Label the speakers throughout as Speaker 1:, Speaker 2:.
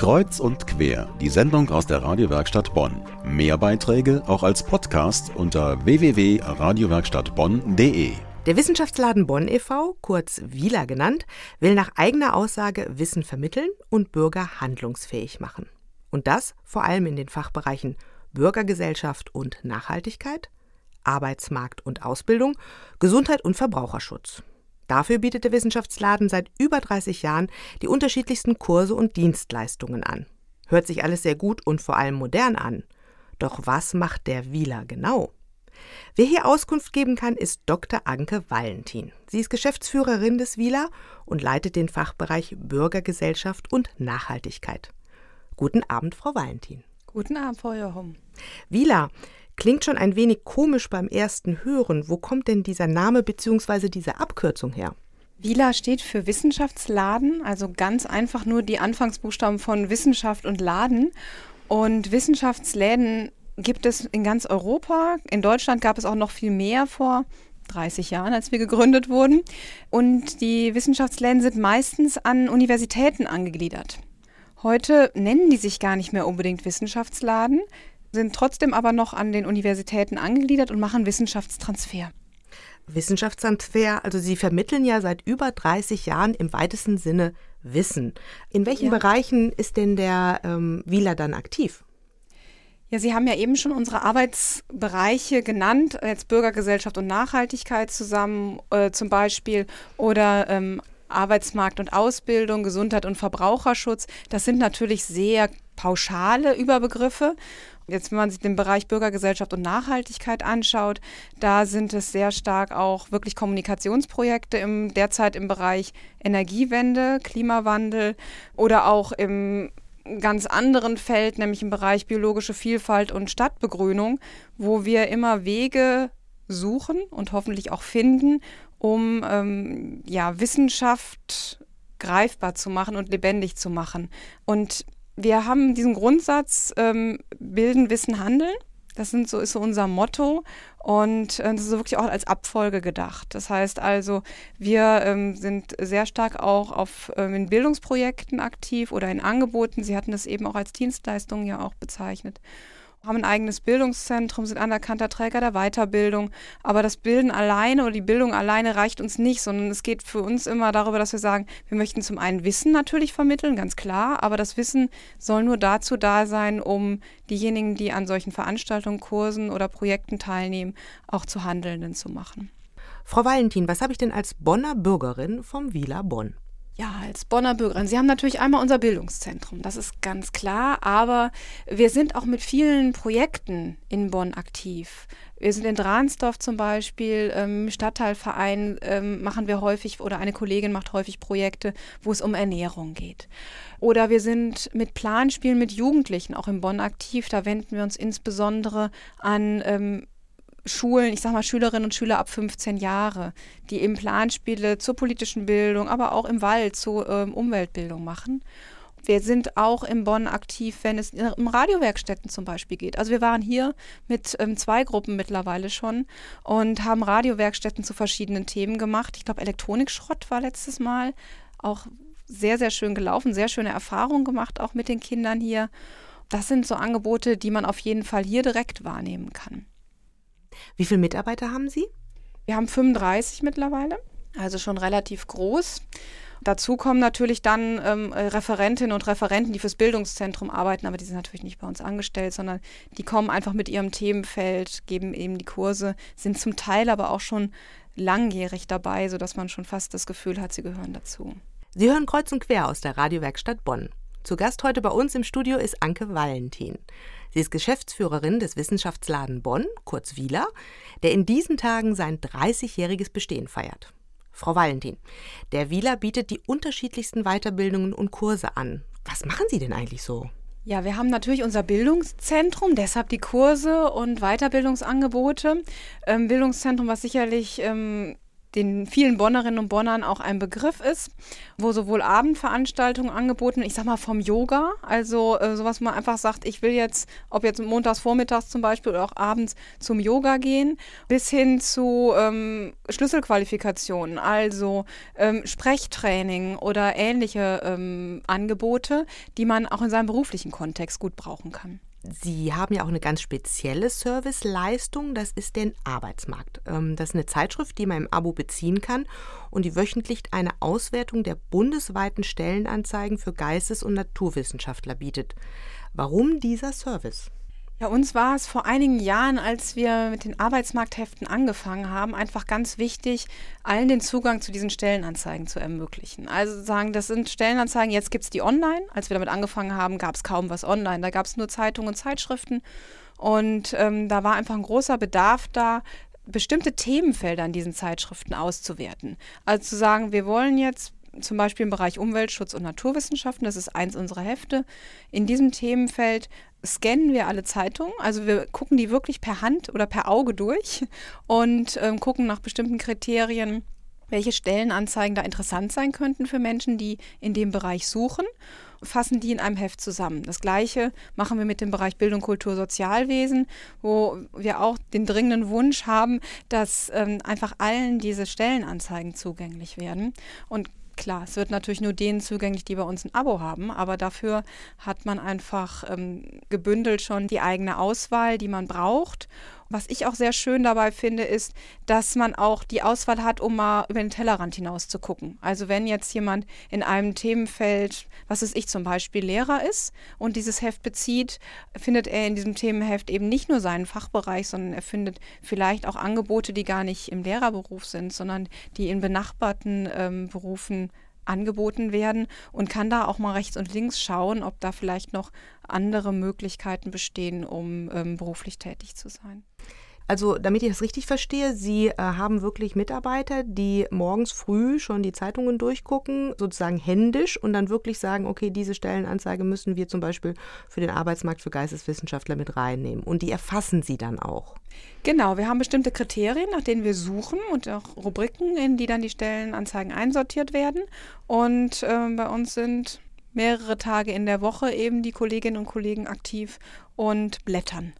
Speaker 1: Kreuz und quer, die Sendung aus der Radiowerkstatt Bonn. Mehr Beiträge auch als Podcast unter www.radiowerkstattbonn.de.
Speaker 2: Der Wissenschaftsladen Bonn e.V., kurz WILA genannt, will nach eigener Aussage Wissen vermitteln und Bürger handlungsfähig machen. Und das vor allem in den Fachbereichen Bürgergesellschaft und Nachhaltigkeit, Arbeitsmarkt und Ausbildung, Gesundheit und Verbraucherschutz. Dafür bietet der Wissenschaftsladen seit über 30 Jahren die unterschiedlichsten Kurse und Dienstleistungen an. Hört sich alles sehr gut und vor allem modern an. Doch was macht der Wieler genau? Wer hier Auskunft geben kann, ist Dr. Anke Valentin. Sie ist Geschäftsführerin des Wieler und leitet den Fachbereich Bürgergesellschaft und Nachhaltigkeit. Guten Abend, Frau Valentin.
Speaker 3: Guten Abend, Frau Johom.
Speaker 2: Wieler, Klingt schon ein wenig komisch beim ersten Hören. Wo kommt denn dieser Name bzw. diese Abkürzung her?
Speaker 3: WILA steht für Wissenschaftsladen, also ganz einfach nur die Anfangsbuchstaben von Wissenschaft und Laden. Und Wissenschaftsläden gibt es in ganz Europa. In Deutschland gab es auch noch viel mehr vor 30 Jahren, als wir gegründet wurden. Und die Wissenschaftsläden sind meistens an Universitäten angegliedert. Heute nennen die sich gar nicht mehr unbedingt Wissenschaftsladen sind trotzdem aber noch an den Universitäten angegliedert und machen Wissenschaftstransfer.
Speaker 2: Wissenschaftstransfer, also Sie vermitteln ja seit über 30 Jahren im weitesten Sinne Wissen. In welchen ja. Bereichen ist denn der ähm, Wieler dann aktiv?
Speaker 3: Ja, Sie haben ja eben schon unsere Arbeitsbereiche genannt, jetzt Bürgergesellschaft und Nachhaltigkeit zusammen äh, zum Beispiel oder ähm, Arbeitsmarkt und Ausbildung, Gesundheit und Verbraucherschutz. Das sind natürlich sehr pauschale Überbegriffe Jetzt, wenn man sich den Bereich Bürgergesellschaft und Nachhaltigkeit anschaut, da sind es sehr stark auch wirklich Kommunikationsprojekte im, derzeit im Bereich Energiewende, Klimawandel oder auch im ganz anderen Feld, nämlich im Bereich biologische Vielfalt und Stadtbegrünung, wo wir immer Wege suchen und hoffentlich auch finden, um ähm, ja, Wissenschaft greifbar zu machen und lebendig zu machen. Und wir haben diesen Grundsatz, ähm, bilden, wissen, handeln. Das sind so, ist so unser Motto und äh, das ist wirklich auch als Abfolge gedacht. Das heißt also, wir ähm, sind sehr stark auch auf, ähm, in Bildungsprojekten aktiv oder in Angeboten. Sie hatten das eben auch als Dienstleistung ja auch bezeichnet haben ein eigenes Bildungszentrum, sind anerkannter Träger der Weiterbildung. Aber das Bilden alleine oder die Bildung alleine reicht uns nicht, sondern es geht für uns immer darüber, dass wir sagen, wir möchten zum einen Wissen natürlich vermitteln, ganz klar, aber das Wissen soll nur dazu da sein, um diejenigen, die an solchen Veranstaltungen, Kursen oder Projekten teilnehmen, auch zu Handelnden zu machen.
Speaker 2: Frau Valentin, was habe ich denn als Bonner Bürgerin vom Wieler Bonn?
Speaker 3: Ja, als Bonner Bürgerin. Sie haben natürlich einmal unser Bildungszentrum, das ist ganz klar, aber wir sind auch mit vielen Projekten in Bonn aktiv. Wir sind in Dransdorf zum Beispiel, ähm, Stadtteilverein ähm, machen wir häufig oder eine Kollegin macht häufig Projekte, wo es um Ernährung geht. Oder wir sind mit Planspielen mit Jugendlichen auch in Bonn aktiv. Da wenden wir uns insbesondere an ähm, Schulen, ich sage mal Schülerinnen und Schüler ab 15 Jahre, die eben Planspiele zur politischen Bildung, aber auch im Wald zur ähm, Umweltbildung machen. Wir sind auch in Bonn aktiv, wenn es um Radiowerkstätten zum Beispiel geht. Also wir waren hier mit ähm, zwei Gruppen mittlerweile schon und haben Radiowerkstätten zu verschiedenen Themen gemacht. Ich glaube, Elektronikschrott war letztes Mal auch sehr, sehr schön gelaufen, sehr schöne Erfahrungen gemacht, auch mit den Kindern hier. Das sind so Angebote, die man auf jeden Fall hier direkt wahrnehmen kann.
Speaker 2: Wie viele Mitarbeiter haben Sie?
Speaker 3: Wir haben 35 mittlerweile, also schon relativ groß. Dazu kommen natürlich dann ähm, Referentinnen und Referenten, die fürs Bildungszentrum arbeiten, aber die sind natürlich nicht bei uns angestellt, sondern die kommen einfach mit ihrem Themenfeld, geben eben die Kurse, sind zum Teil aber auch schon langjährig dabei, sodass man schon fast das Gefühl hat, sie gehören dazu.
Speaker 2: Sie hören kreuz und quer aus der Radiowerkstatt Bonn. Zu Gast heute bei uns im Studio ist Anke Valentin. Sie ist Geschäftsführerin des Wissenschaftsladen Bonn, kurz Wieler, der in diesen Tagen sein 30-jähriges Bestehen feiert. Frau Valentin, der Wieler bietet die unterschiedlichsten Weiterbildungen und Kurse an. Was machen Sie denn eigentlich so?
Speaker 3: Ja, wir haben natürlich unser Bildungszentrum, deshalb die Kurse und Weiterbildungsangebote. Ähm, Bildungszentrum, was sicherlich ähm, den vielen Bonnerinnen und Bonnern auch ein Begriff ist, wo sowohl Abendveranstaltungen angeboten, ich sag mal vom Yoga, also äh, sowas man einfach sagt, ich will jetzt, ob jetzt montags vormittags zum Beispiel oder auch abends zum Yoga gehen, bis hin zu ähm, Schlüsselqualifikationen, also ähm, Sprechtraining oder ähnliche ähm, Angebote, die man auch in seinem beruflichen Kontext gut brauchen kann.
Speaker 2: Sie haben ja auch eine ganz spezielle Serviceleistung, das ist den Arbeitsmarkt. Ähm, das ist eine Zeitschrift, die man im Abo beziehen kann und die wöchentlich eine Auswertung der bundesweiten Stellenanzeigen für Geistes- und Naturwissenschaftler bietet. Warum dieser Service?
Speaker 3: Ja, uns war es vor einigen Jahren, als wir mit den Arbeitsmarktheften angefangen haben, einfach ganz wichtig, allen den Zugang zu diesen Stellenanzeigen zu ermöglichen. Also sagen, das sind Stellenanzeigen, jetzt gibt es die online. Als wir damit angefangen haben, gab es kaum was online. Da gab es nur Zeitungen und Zeitschriften. Und ähm, da war einfach ein großer Bedarf da, bestimmte Themenfelder in diesen Zeitschriften auszuwerten. Also zu sagen, wir wollen jetzt zum Beispiel im Bereich Umweltschutz und Naturwissenschaften, das ist eins unserer Hefte. In diesem Themenfeld scannen wir alle Zeitungen, also wir gucken die wirklich per Hand oder per Auge durch und ähm, gucken nach bestimmten Kriterien, welche Stellenanzeigen da interessant sein könnten für Menschen, die in dem Bereich suchen, fassen die in einem Heft zusammen. Das gleiche machen wir mit dem Bereich Bildung, Kultur, Sozialwesen, wo wir auch den dringenden Wunsch haben, dass ähm, einfach allen diese Stellenanzeigen zugänglich werden. Und Klar, es wird natürlich nur denen zugänglich, die bei uns ein Abo haben, aber dafür hat man einfach ähm, gebündelt schon die eigene Auswahl, die man braucht. Was ich auch sehr schön dabei finde, ist, dass man auch die Auswahl hat, um mal über den Tellerrand hinaus zu gucken. Also wenn jetzt jemand in einem Themenfeld, was ist ich zum Beispiel, Lehrer ist und dieses Heft bezieht, findet er in diesem Themenheft eben nicht nur seinen Fachbereich, sondern er findet vielleicht auch Angebote, die gar nicht im Lehrerberuf sind, sondern die in benachbarten ähm, Berufen angeboten werden und kann da auch mal rechts und links schauen, ob da vielleicht noch andere Möglichkeiten bestehen, um ähm, beruflich tätig zu sein.
Speaker 2: Also, damit ich das richtig verstehe, Sie äh, haben wirklich Mitarbeiter, die morgens früh schon die Zeitungen durchgucken, sozusagen händisch und dann wirklich sagen, okay, diese Stellenanzeige müssen wir zum Beispiel für den Arbeitsmarkt für Geisteswissenschaftler mit reinnehmen. Und die erfassen Sie dann auch.
Speaker 3: Genau, wir haben bestimmte Kriterien, nach denen wir suchen und auch Rubriken, in die dann die Stellenanzeigen einsortiert werden. Und äh, bei uns sind mehrere Tage in der Woche eben die Kolleginnen und Kollegen aktiv und blättern.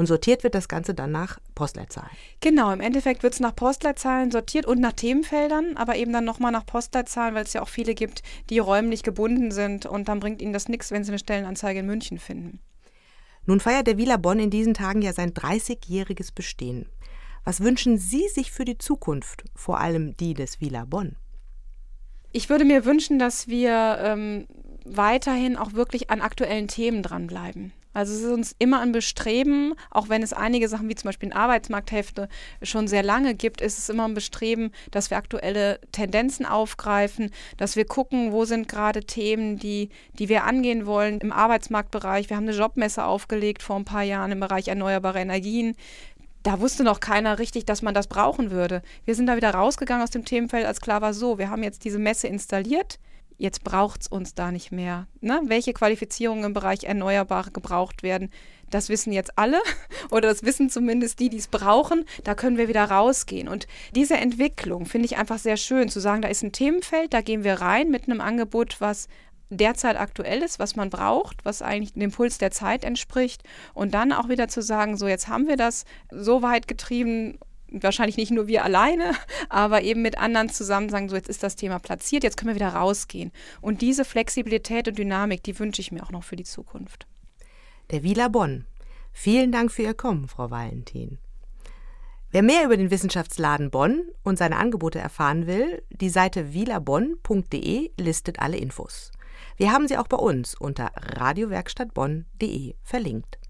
Speaker 2: Und sortiert wird das Ganze dann nach Postleitzahlen.
Speaker 3: Genau, im Endeffekt wird es nach Postleitzahlen sortiert und nach Themenfeldern, aber eben dann nochmal nach Postleitzahlen, weil es ja auch viele gibt, die räumlich gebunden sind und dann bringt ihnen das nichts, wenn sie eine Stellenanzeige in München finden.
Speaker 2: Nun feiert der Wieler Bonn in diesen Tagen ja sein 30-jähriges Bestehen. Was wünschen Sie sich für die Zukunft, vor allem die des Wieler Bonn?
Speaker 3: Ich würde mir wünschen, dass wir ähm, weiterhin auch wirklich an aktuellen Themen dranbleiben. Also es ist uns immer ein Bestreben, auch wenn es einige Sachen wie zum Beispiel in Arbeitsmarkthefte schon sehr lange gibt, ist es immer ein Bestreben, dass wir aktuelle Tendenzen aufgreifen, dass wir gucken, wo sind gerade Themen, die, die wir angehen wollen im Arbeitsmarktbereich. Wir haben eine Jobmesse aufgelegt vor ein paar Jahren im Bereich erneuerbare Energien da wusste noch keiner richtig, dass man das brauchen würde. Wir sind da wieder rausgegangen aus dem Themenfeld, als klar war, so, wir haben jetzt diese Messe installiert jetzt braucht es uns da nicht mehr. Ne? Welche Qualifizierungen im Bereich Erneuerbare gebraucht werden, das wissen jetzt alle oder das wissen zumindest die, die es brauchen. Da können wir wieder rausgehen. Und diese Entwicklung finde ich einfach sehr schön, zu sagen, da ist ein Themenfeld, da gehen wir rein mit einem Angebot, was derzeit aktuell ist, was man braucht, was eigentlich dem Puls der Zeit entspricht und dann auch wieder zu sagen, so jetzt haben wir das so weit getrieben wahrscheinlich nicht nur wir alleine, aber eben mit anderen zusammen sagen, so jetzt ist das Thema platziert, jetzt können wir wieder rausgehen. Und diese Flexibilität und Dynamik, die wünsche ich mir auch noch für die Zukunft.
Speaker 2: Der Wieler Bonn. Vielen Dank für Ihr Kommen, Frau Valentin. Wer mehr über den Wissenschaftsladen Bonn und seine Angebote erfahren will, die Seite wielerbonn.de listet alle Infos. Wir haben sie auch bei uns unter radiowerkstattbonn.de verlinkt.